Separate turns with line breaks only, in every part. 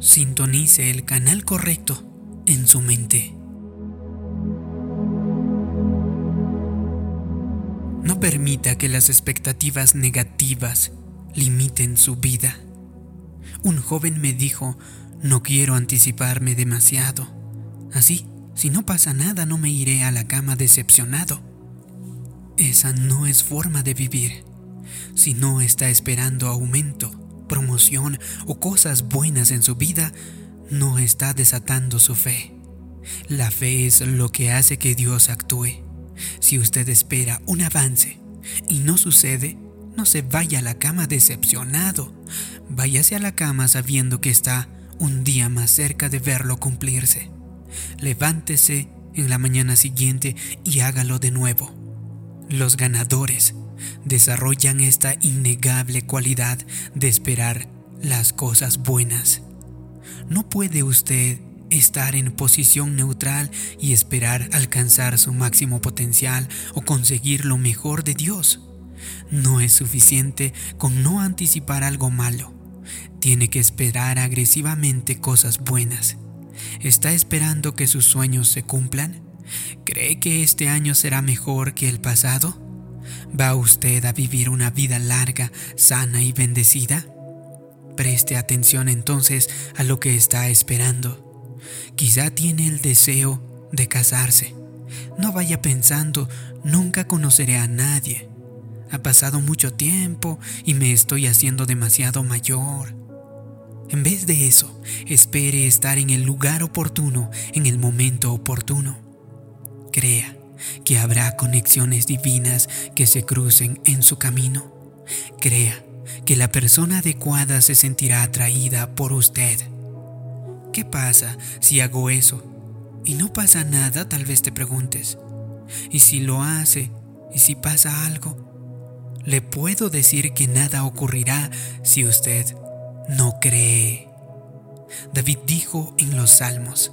Sintonice el canal correcto en su mente. No permita que las expectativas negativas limiten su vida. Un joven me dijo, no quiero anticiparme demasiado. Así, si no pasa nada, no me iré a la cama decepcionado. Esa no es forma de vivir. Si no está esperando aumento, promoción o cosas buenas en su vida, no está desatando su fe. La fe es lo que hace que Dios actúe. Si usted espera un avance y no sucede, no se vaya a la cama decepcionado. Váyase a la cama sabiendo que está un día más cerca de verlo cumplirse. Levántese en la mañana siguiente y hágalo de nuevo. Los ganadores desarrollan esta innegable cualidad de esperar las cosas buenas. No puede usted estar en posición neutral y esperar alcanzar su máximo potencial o conseguir lo mejor de Dios. No es suficiente con no anticipar algo malo. Tiene que esperar agresivamente cosas buenas. ¿Está esperando que sus sueños se cumplan? ¿Cree que este año será mejor que el pasado? ¿Va usted a vivir una vida larga, sana y bendecida? Preste atención entonces a lo que está esperando. Quizá tiene el deseo de casarse. No vaya pensando, nunca conoceré a nadie. Ha pasado mucho tiempo y me estoy haciendo demasiado mayor. En vez de eso, espere estar en el lugar oportuno, en el momento oportuno. Crea que habrá conexiones divinas que se crucen en su camino. Crea que la persona adecuada se sentirá atraída por usted. ¿Qué pasa si hago eso? Y no pasa nada, tal vez te preguntes. ¿Y si lo hace? ¿Y si pasa algo? Le puedo decir que nada ocurrirá si usted no cree. David dijo en los Salmos,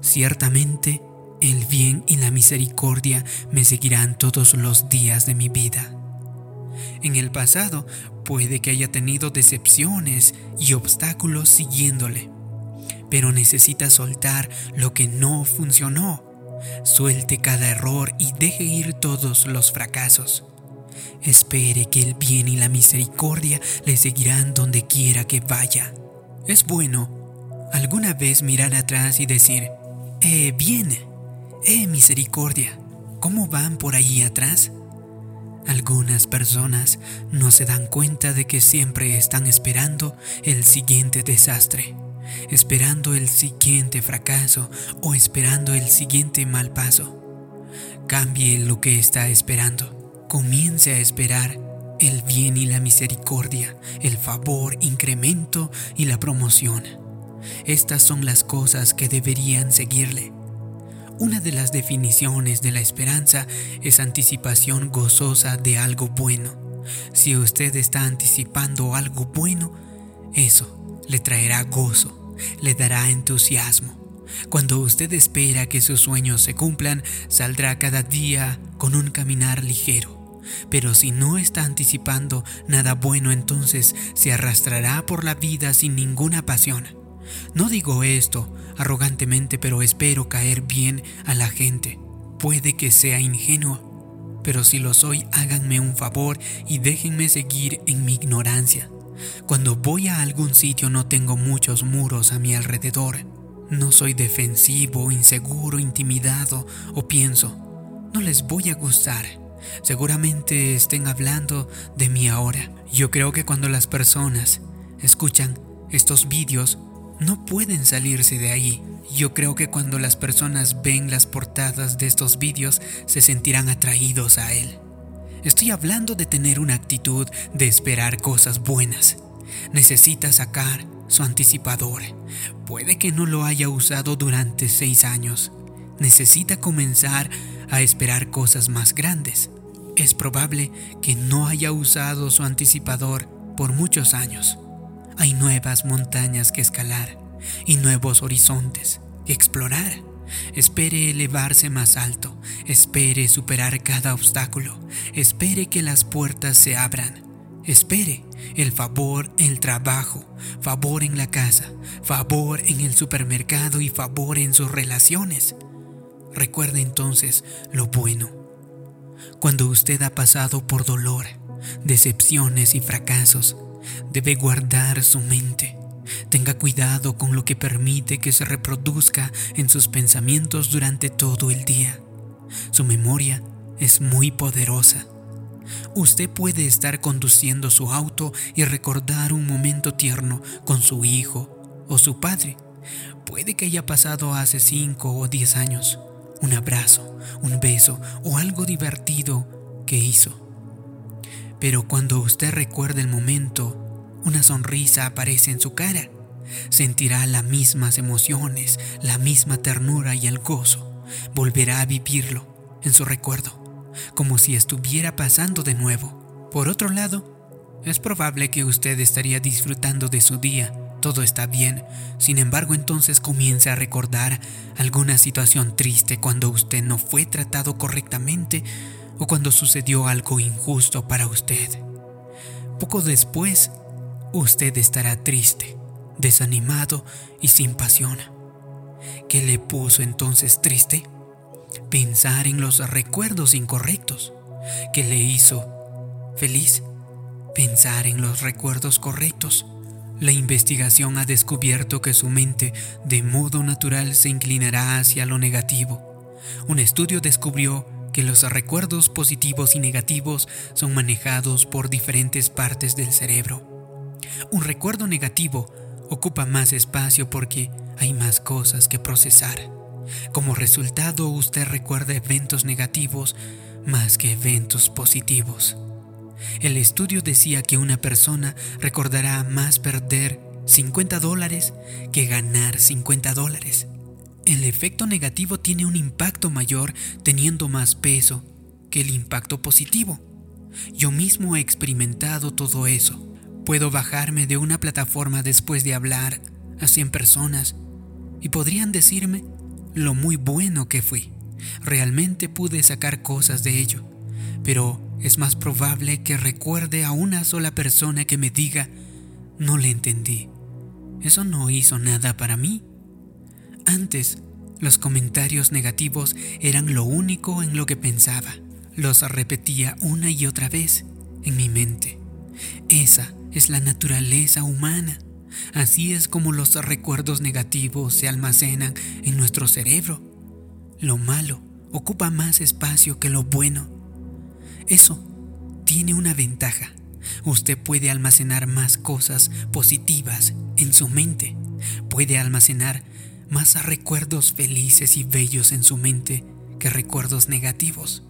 ciertamente el bien y la misericordia me seguirán todos los días de mi vida. En el pasado puede que haya tenido decepciones y obstáculos siguiéndole, pero necesita soltar lo que no funcionó. Suelte cada error y deje ir todos los fracasos. Espere que el bien y la misericordia le seguirán donde quiera que vaya. Es bueno alguna vez mirar atrás y decir, eh, bien, eh, misericordia, ¿cómo van por ahí atrás? Algunas personas no se dan cuenta de que siempre están esperando el siguiente desastre, esperando el siguiente fracaso o esperando el siguiente mal paso. Cambie lo que está esperando. Comience a esperar el bien y la misericordia, el favor, incremento y la promoción. Estas son las cosas que deberían seguirle. Una de las definiciones de la esperanza es anticipación gozosa de algo bueno. Si usted está anticipando algo bueno, eso le traerá gozo, le dará entusiasmo. Cuando usted espera que sus sueños se cumplan, saldrá cada día con un caminar ligero. Pero si no está anticipando nada bueno, entonces se arrastrará por la vida sin ninguna pasión. No digo esto arrogantemente, pero espero caer bien a la gente. Puede que sea ingenuo, pero si lo soy, háganme un favor y déjenme seguir en mi ignorancia. Cuando voy a algún sitio no tengo muchos muros a mi alrededor. No soy defensivo, inseguro, intimidado o pienso, no les voy a gustar. Seguramente estén hablando de mí ahora. Yo creo que cuando las personas escuchan estos vídeos no pueden salirse de ahí. Yo creo que cuando las personas ven las portadas de estos vídeos se sentirán atraídos a él. Estoy hablando de tener una actitud de esperar cosas buenas. Necesita sacar su anticipador. Puede que no lo haya usado durante seis años. Necesita comenzar a esperar cosas más grandes. Es probable que no haya usado su anticipador por muchos años. Hay nuevas montañas que escalar y nuevos horizontes que explorar. Espere elevarse más alto, espere superar cada obstáculo, espere que las puertas se abran, espere el favor en el trabajo, favor en la casa, favor en el supermercado y favor en sus relaciones. Recuerde entonces lo bueno. Cuando usted ha pasado por dolor, decepciones y fracasos, debe guardar su mente. Tenga cuidado con lo que permite que se reproduzca en sus pensamientos durante todo el día. Su memoria es muy poderosa. Usted puede estar conduciendo su auto y recordar un momento tierno con su hijo o su padre. Puede que haya pasado hace 5 o 10 años. Un abrazo, un beso o algo divertido que hizo. Pero cuando usted recuerda el momento, una sonrisa aparece en su cara. Sentirá las mismas emociones, la misma ternura y el gozo. Volverá a vivirlo en su recuerdo como si estuviera pasando de nuevo. Por otro lado, es probable que usted estaría disfrutando de su día, todo está bien, sin embargo entonces comienza a recordar alguna situación triste cuando usted no fue tratado correctamente o cuando sucedió algo injusto para usted. Poco después, usted estará triste, desanimado y sin pasión. ¿Qué le puso entonces triste? pensar en los recuerdos incorrectos que le hizo feliz, pensar en los recuerdos correctos. La investigación ha descubierto que su mente de modo natural se inclinará hacia lo negativo. Un estudio descubrió que los recuerdos positivos y negativos son manejados por diferentes partes del cerebro. Un recuerdo negativo ocupa más espacio porque hay más cosas que procesar. Como resultado, usted recuerda eventos negativos más que eventos positivos. El estudio decía que una persona recordará más perder 50 dólares que ganar 50 dólares. El efecto negativo tiene un impacto mayor teniendo más peso que el impacto positivo. Yo mismo he experimentado todo eso. Puedo bajarme de una plataforma después de hablar a 100 personas y podrían decirme lo muy bueno que fui. Realmente pude sacar cosas de ello, pero es más probable que recuerde a una sola persona que me diga, no le entendí. Eso no hizo nada para mí. Antes, los comentarios negativos eran lo único en lo que pensaba. Los repetía una y otra vez en mi mente. Esa es la naturaleza humana. Así es como los recuerdos negativos se almacenan en nuestro cerebro. Lo malo ocupa más espacio que lo bueno. Eso tiene una ventaja. Usted puede almacenar más cosas positivas en su mente. Puede almacenar más recuerdos felices y bellos en su mente que recuerdos negativos.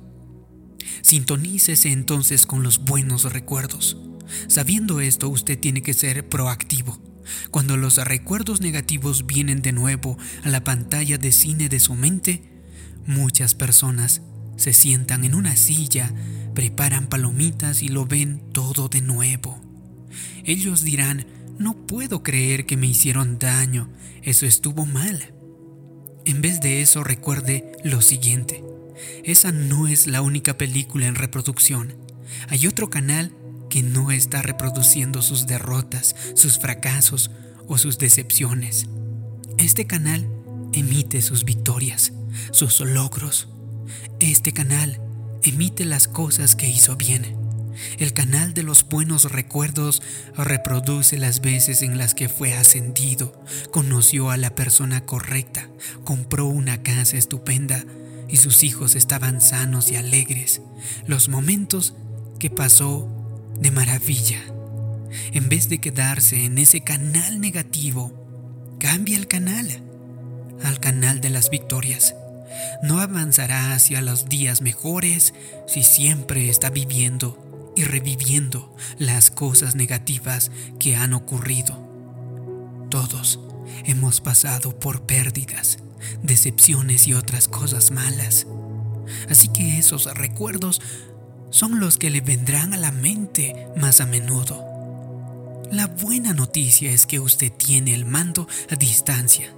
Sintonícese entonces con los buenos recuerdos. Sabiendo esto, usted tiene que ser proactivo. Cuando los recuerdos negativos vienen de nuevo a la pantalla de cine de su mente, muchas personas se sientan en una silla, preparan palomitas y lo ven todo de nuevo. Ellos dirán, no puedo creer que me hicieron daño, eso estuvo mal. En vez de eso recuerde lo siguiente, esa no es la única película en reproducción. Hay otro canal que no está reproduciendo sus derrotas, sus fracasos o sus decepciones. Este canal emite sus victorias, sus logros. Este canal emite las cosas que hizo bien. El canal de los buenos recuerdos reproduce las veces en las que fue ascendido, conoció a la persona correcta, compró una casa estupenda y sus hijos estaban sanos y alegres. Los momentos que pasó de maravilla. En vez de quedarse en ese canal negativo, cambia el canal al canal de las victorias. No avanzará hacia los días mejores si siempre está viviendo y reviviendo las cosas negativas que han ocurrido. Todos hemos pasado por pérdidas, decepciones y otras cosas malas. Así que esos recuerdos son los que le vendrán a la mente más a menudo. La buena noticia es que usted tiene el mando a distancia.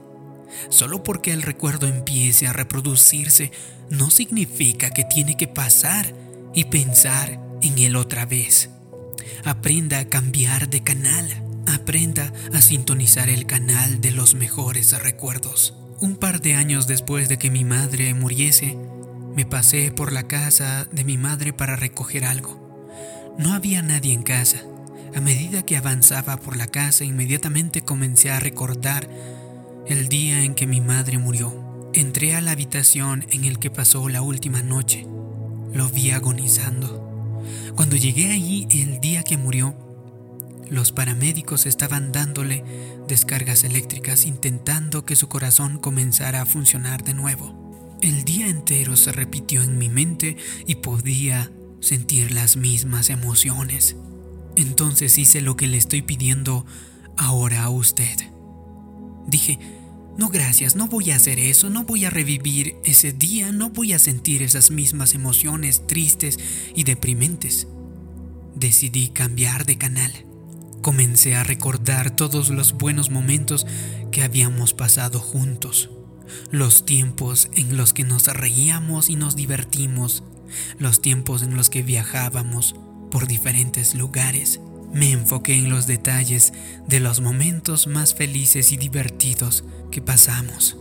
Solo porque el recuerdo empiece a reproducirse no significa que tiene que pasar y pensar en él otra vez. Aprenda a cambiar de canal. Aprenda a sintonizar el canal de los mejores recuerdos. Un par de años después de que mi madre muriese, me pasé por la casa de mi madre para recoger algo. No había nadie en casa. A medida que avanzaba por la casa, inmediatamente comencé a recordar el día en que mi madre murió. Entré a la habitación en el que pasó la última noche. Lo vi agonizando. Cuando llegué allí el día que murió, los paramédicos estaban dándole descargas eléctricas intentando que su corazón comenzara a funcionar de nuevo. El día entero se repitió en mi mente y podía sentir las mismas emociones. Entonces hice lo que le estoy pidiendo ahora a usted. Dije, no gracias, no voy a hacer eso, no voy a revivir ese día, no voy a sentir esas mismas emociones tristes y deprimentes. Decidí cambiar de canal. Comencé a recordar todos los buenos momentos que habíamos pasado juntos, los tiempos en los que nos reíamos y nos divertimos, los tiempos en los que viajábamos por diferentes lugares. Me enfoqué en los detalles de los momentos más felices y divertidos que pasamos.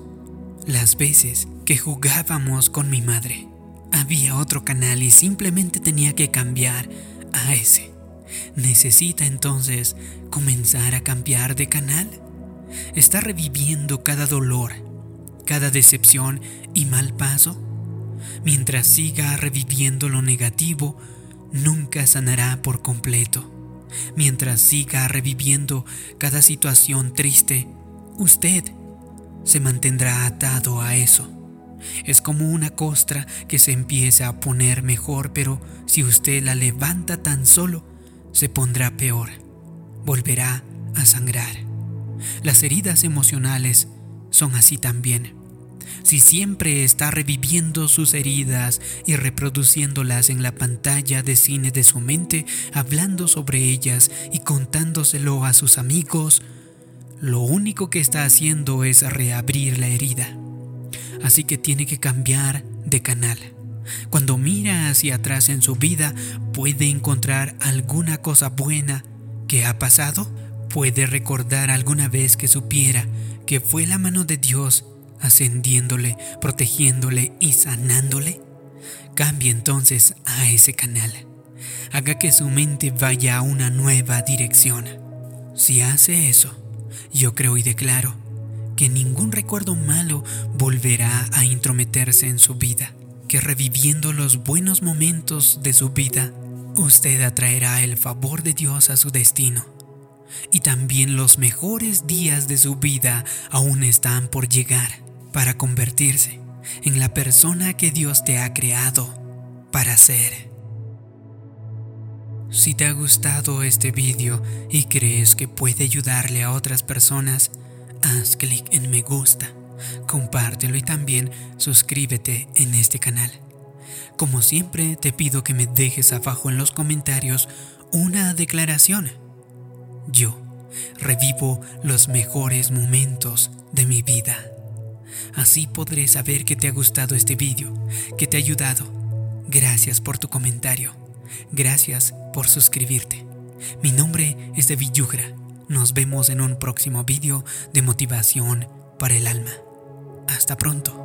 Las veces que jugábamos con mi madre. Había otro canal y simplemente tenía que cambiar a ese. ¿Necesita entonces comenzar a cambiar de canal? ¿Está reviviendo cada dolor, cada decepción y mal paso? Mientras siga reviviendo lo negativo, nunca sanará por completo mientras siga reviviendo cada situación triste, usted se mantendrá atado a eso. Es como una costra que se empieza a poner mejor, pero si usted la levanta tan solo, se pondrá peor. Volverá a sangrar. Las heridas emocionales son así también. Si siempre está reviviendo sus heridas y reproduciéndolas en la pantalla de cine de su mente, hablando sobre ellas y contándoselo a sus amigos, lo único que está haciendo es reabrir la herida. Así que tiene que cambiar de canal. Cuando mira hacia atrás en su vida, puede encontrar alguna cosa buena que ha pasado. Puede recordar alguna vez que supiera que fue la mano de Dios ascendiéndole, protegiéndole y sanándole, cambie entonces a ese canal. Haga que su mente vaya a una nueva dirección. Si hace eso, yo creo y declaro que ningún recuerdo malo volverá a intrometerse en su vida, que reviviendo los buenos momentos de su vida, usted atraerá el favor de Dios a su destino. Y también los mejores días de su vida aún están por llegar para convertirse en la persona que Dios te ha creado para ser. Si te ha gustado este vídeo y crees que puede ayudarle a otras personas, haz clic en me gusta, compártelo y también suscríbete en este canal. Como siempre te pido que me dejes abajo en los comentarios una declaración. Yo revivo los mejores momentos de mi vida. Así podré saber que te ha gustado este vídeo, que te ha ayudado. Gracias por tu comentario. Gracias por suscribirte. Mi nombre es David Yugra. Nos vemos en un próximo vídeo de motivación para el alma. Hasta pronto.